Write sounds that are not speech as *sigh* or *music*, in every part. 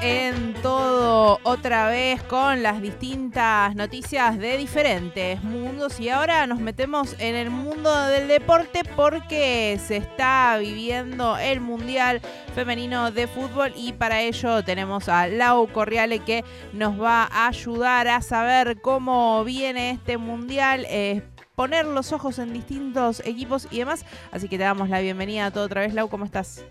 en todo otra vez con las distintas noticias de diferentes mundos y ahora nos metemos en el mundo del deporte porque se está viviendo el Mundial Femenino de Fútbol y para ello tenemos a Lau Corriale que nos va a ayudar a saber cómo viene este Mundial. Eh, poner los ojos en distintos equipos y demás. Así que te damos la bienvenida a todo otra vez, Lau, ¿cómo estás?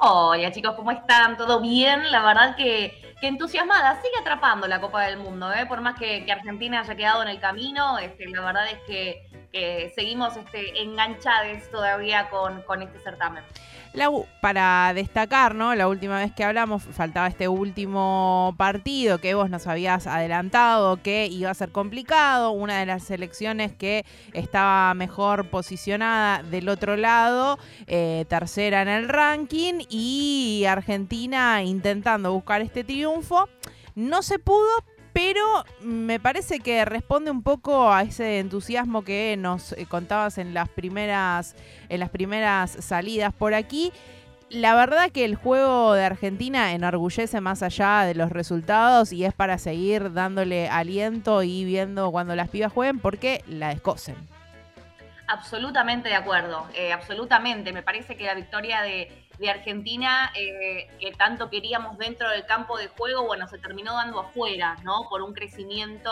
Hola chicos, ¿cómo están? ¿Todo bien? La verdad que, entusiasmada, sigue atrapando la Copa del Mundo, ¿eh? por más que, Argentina haya quedado en el camino, este, la verdad es que, seguimos este, enganchados todavía con, con este certamen para destacar, ¿no? La última vez que hablamos faltaba este último partido que vos nos habías adelantado que iba a ser complicado, una de las selecciones que estaba mejor posicionada del otro lado, eh, tercera en el ranking y Argentina intentando buscar este triunfo. No se pudo, pero me parece que responde un poco a ese entusiasmo que nos eh, contabas en las primeras en las primeras salidas por aquí. La verdad que el juego de Argentina enorgullece más allá de los resultados y es para seguir dándole aliento y viendo cuando las pibas jueguen porque la descosen. Absolutamente de acuerdo, eh, absolutamente. Me parece que la victoria de, de Argentina eh, que tanto queríamos dentro del campo de juego, bueno, se terminó dando afuera, ¿no? Por un crecimiento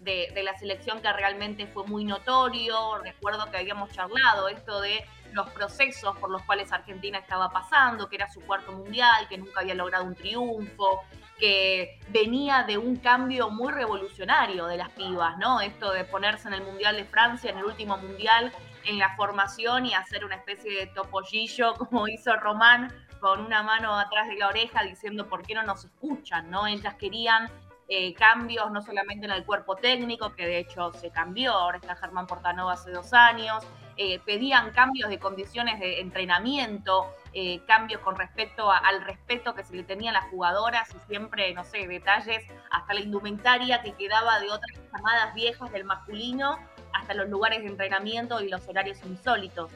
de, la selección que realmente fue muy notorio. Recuerdo que habíamos charlado esto de los procesos por los cuales Argentina estaba pasando, que era su cuarto mundial, que nunca había logrado un triunfo, que venía de un cambio muy revolucionario de las pibas, ¿no? Esto de ponerse en el Mundial de Francia, en el último mundial, en la formación y hacer una especie de topollillo *laughs* como hizo Román con una mano atrás de la oreja diciendo por qué no nos escuchan, ¿no? Ellas querían eh, cambios no solamente en el cuerpo técnico, que de hecho se cambió, ahora está Germán Portanova hace dos años, eh, pedían cambios de condiciones de entrenamiento, eh, cambios con respecto al respeto que se le tenían las jugadoras y siempre, no sé, detalles, hasta la indumentaria que quedaba de otras llamadas viejas del masculino hasta los lugares de entrenamiento y los horarios insólitos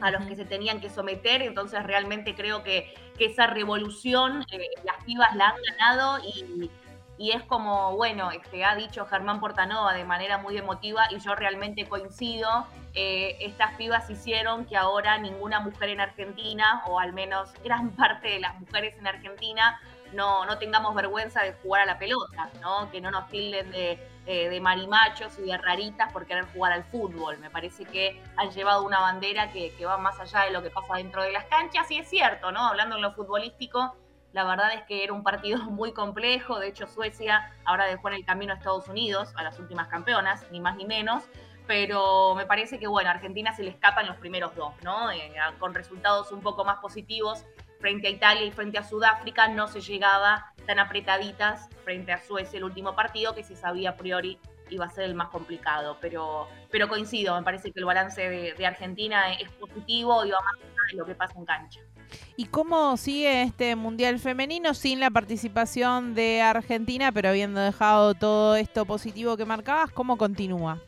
a los que se tenían que someter, entonces realmente creo que, esa revolución eh, las pibas la han ganado y, es como, bueno, este, ha dicho Germán Portanova de manera muy emotiva y yo realmente coincido, eh, estas pibas hicieron que ahora ninguna mujer en Argentina, o al menos gran *laughs* parte de las mujeres en Argentina, no, no tengamos vergüenza de jugar a la pelota, ¿no? que no nos tilden de, eh, de marimachos y de raritas por querer jugar al fútbol. Me parece que han llevado una bandera que, va más allá de lo que pasa dentro de las canchas y es cierto, ¿no? hablando en lo futbolístico, la verdad es que era un partido *laughs* muy complejo, de hecho Suecia ahora dejó en el camino a Estados Unidos, a las últimas campeonas, ni más ni menos, pero me parece que bueno, a Argentina se le escapan los primeros dos, ¿no? Eh, con resultados un poco más positivos frente a Italia y frente a Sudáfrica no se llegaba tan apretaditas frente a Suecia el último partido que se sabía a priori iba a ser el más complicado. Pero, pero coincido, me parece que el balance de, Argentina es positivo y va más allá de lo que pasa en cancha. ¿Y cómo sigue este Mundial Femenino sin la participación de Argentina, pero habiendo dejado todo esto positivo que marcabas? ¿Cómo continúa?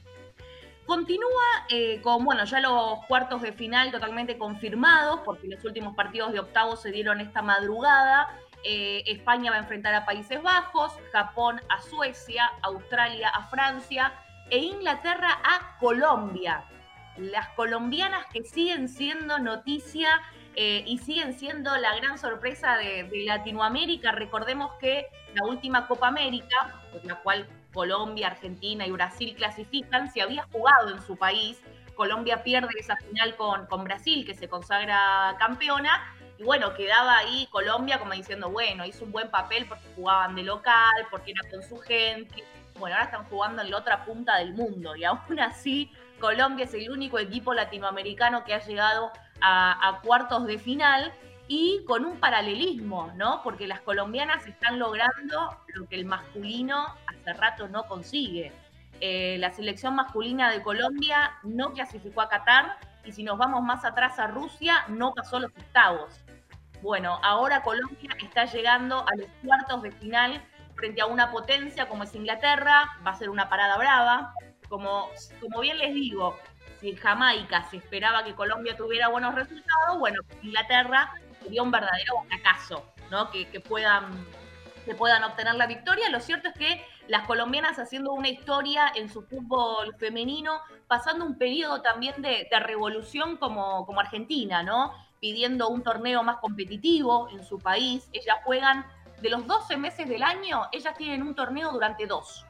Continúa eh, con, bueno, ya los cuartos de final totalmente confirmados, porque los últimos partidos de octavos se dieron esta madrugada. Eh, España va a enfrentar a Países Bajos, Japón a Suecia, Australia a Francia e Inglaterra a Colombia. Las colombianas que siguen siendo noticia eh, y siguen siendo la gran sorpresa de, Latinoamérica. Recordemos que la última Copa América, por la cual Colombia, Argentina y Brasil clasifican, se había jugado en su país. Colombia pierde esa final con, con Brasil, que se consagra campeona. Y bueno, quedaba ahí Colombia como diciendo, bueno, hizo un buen papel porque jugaban de local, porque era con su gente. Bueno, ahora están jugando en la otra punta del mundo y aún así Colombia es el único equipo latinoamericano que ha llegado a, cuartos de final y con un paralelismo, ¿no? Porque las colombianas están logrando lo que el masculino hace rato no consigue. Eh, la selección masculina de Colombia no clasificó a Qatar y si nos vamos más atrás a Rusia, no pasó los octavos. Bueno, ahora Colombia está llegando a los cuartos de final frente a una potencia como es Inglaterra, va a ser una parada brava. Como, como bien les digo, en Jamaica se esperaba que Colombia tuviera buenos resultados, bueno, Inglaterra sería un verdadero fracaso ¿no? que, que puedan que puedan obtener la victoria. Lo cierto es que las colombianas haciendo una historia en su fútbol femenino, pasando un periodo también de, revolución como, como Argentina, ¿no? Pidiendo un torneo más competitivo en su país. Ellas juegan de los 12 meses del año, ellas tienen un torneo durante dos.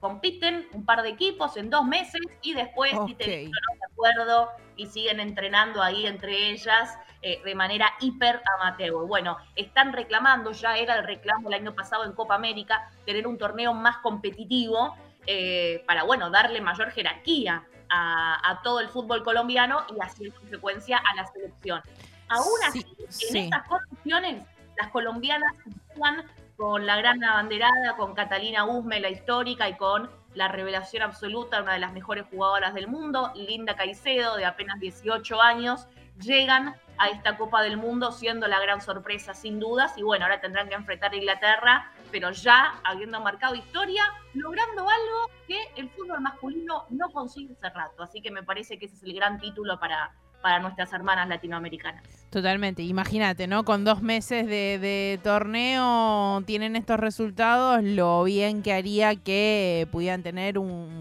Compiten un par de equipos en dos meses y después, si te de acuerdo, y siguen entrenando ahí entre ellas eh, de manera hiper amateur. Bueno, están reclamando, ya era el reclamo el año pasado en Copa América, tener un torneo más competitivo eh, para, bueno, darle mayor jerarquía a, todo el fútbol colombiano y así en consecuencia a la selección. Aún así, en estas condiciones, las colombianas con la gran abanderada, con Catalina Usme, la histórica, y con la revelación absoluta, una de las mejores jugadoras del mundo, Linda Caicedo, de apenas 18 años, llegan a esta Copa del Mundo siendo la gran sorpresa sin dudas. Y bueno, ahora tendrán que enfrentar a Inglaterra, pero ya habiendo marcado historia, logrando algo que el fútbol masculino no consigue hace rato, así que me parece que ese es el gran título para, para nuestras hermanas latinoamericanas. Totalmente, imagínate, ¿no? Con dos meses de, torneo tienen estos resultados, lo bien que haría que pudieran tener un,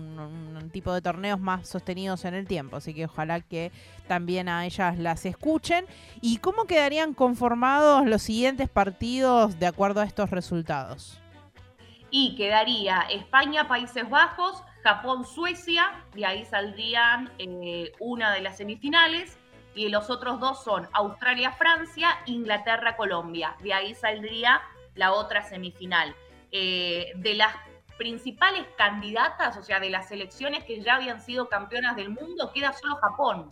tipo de torneos más sostenidos en el tiempo. Así que ojalá que también a ellas las escuchen. ¿Y cómo quedarían conformados los siguientes partidos de acuerdo a estos resultados? Y quedaría España, Países Bajos, Japón, Suecia, de ahí saldrían eh, una de las semifinales, y los otros dos son Australia, Francia, Inglaterra, Colombia, de ahí saldría la otra semifinal. Eh, de las principales candidatas, o sea, de las selecciones que ya habían sido campeonas del mundo, queda solo Japón,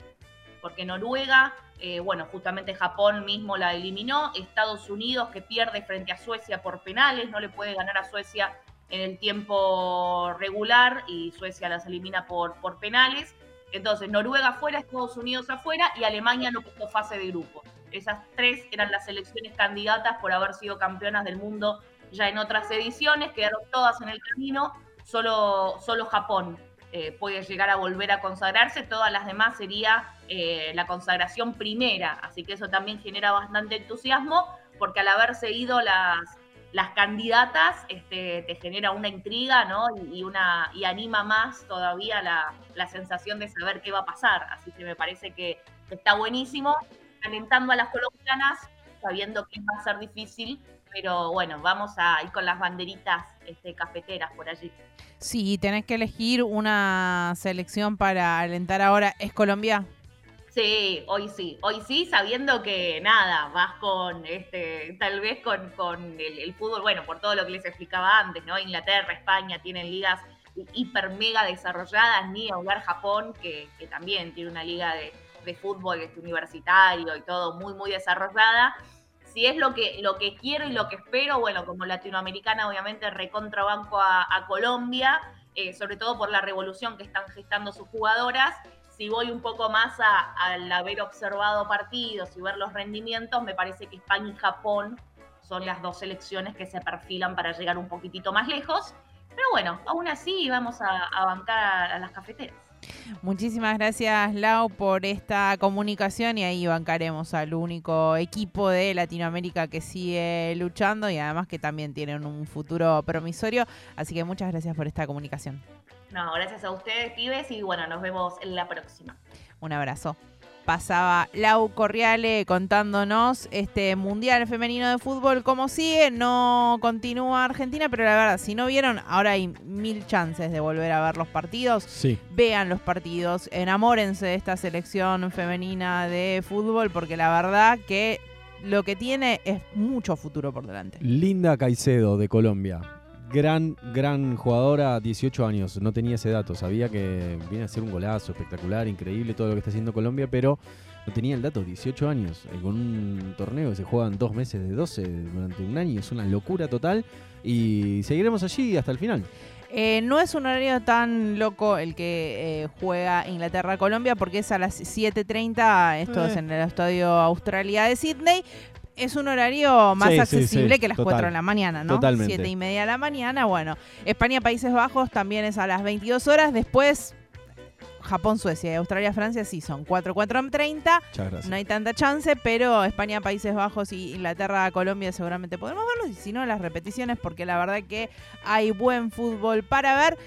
porque Noruega, eh, bueno, justamente Japón mismo la eliminó, Estados Unidos que pierde frente a Suecia por penales, no le puede ganar a Suecia en el tiempo regular y Suecia las elimina por, por penales. Entonces, Noruega afuera, Estados Unidos afuera y Alemania no puso fase de grupo. Esas tres eran las selecciones candidatas por haber sido campeonas del mundo ya en otras ediciones, quedaron todas en el camino, solo, solo Japón eh, puede llegar a volver a consagrarse, todas las demás sería eh, la consagración primera, así que eso también genera bastante entusiasmo, porque al haber seguido las, las candidatas este, te genera una intriga, ¿no? Y, una, y anima más todavía la, sensación de saber qué va a pasar. Así que me parece que está buenísimo, alentando a las colombianas, sabiendo que va a ser difícil, pero bueno, vamos a ir con las banderitas este, cafeteras por allí. Sí, tenés que elegir una selección para alentar ahora. ¿Es Colombia? Sí, hoy sí, hoy sí, sabiendo que nada, vas con este, tal vez con, con el, fútbol, bueno, por todo lo que les explicaba antes, ¿no? Inglaterra, España tienen ligas hiper mega desarrolladas, ni hablar Japón, que, que también tiene una liga de, de fútbol este, universitario y todo muy, muy desarrollada. Si es lo que, lo que quiero y lo que espero, bueno, como latinoamericana, obviamente recontrabanco a, a Colombia, eh, sobre todo por la revolución que están gestando sus jugadoras si voy un poco más al haber observado partidos y ver los rendimientos, me parece que España y Japón son las dos selecciones que se perfilan para llegar un poquitito más lejos. Pero bueno, aún así vamos a, bancar a las cafeteras. Muchísimas gracias, Lau, por esta comunicación y ahí bancaremos al único equipo de Latinoamérica que sigue luchando y además que también tienen un futuro promisorio. Así que muchas gracias por esta comunicación. No, gracias a ustedes, pibes, y bueno, nos vemos en la próxima. Un abrazo. Pasaba Lau Corriale contándonos este Mundial Femenino de Fútbol cómo sigue. No continúa Argentina, pero la verdad, si no vieron, ahora hay mil chances de volver a ver los partidos. Sí. Vean los partidos, enamórense de esta selección femenina de fútbol, porque la verdad que lo que tiene es mucho futuro por delante. Linda Caicedo de Colombia gran, gran jugadora, 18 años. No tenía ese dato. Sabía que viene a ser un golazo espectacular, increíble todo lo que está haciendo Colombia, pero no tenía el dato. 18 años. Eh, con un torneo que se juegan dos meses de 12 durante un año. Es una locura total. Y seguiremos allí hasta el final. Eh, no es un horario tan loco el que eh, juega Inglaterra-Colombia porque es a las 7.30, esto es en el Estadio Australia de Sydney, es un horario más accesible que las 4 de la mañana, ¿no? Totalmente. 7 y media de la mañana. Bueno, España, Países Bajos también es a las 22 horas. Después, Japón, Suecia y Australia, Francia sí son 4-4-30. Muchas gracias. No hay tanta chance, pero España, Países Bajos y Inglaterra, Colombia seguramente podremos verlos y si no las repeticiones porque la verdad que hay buen fútbol para ver.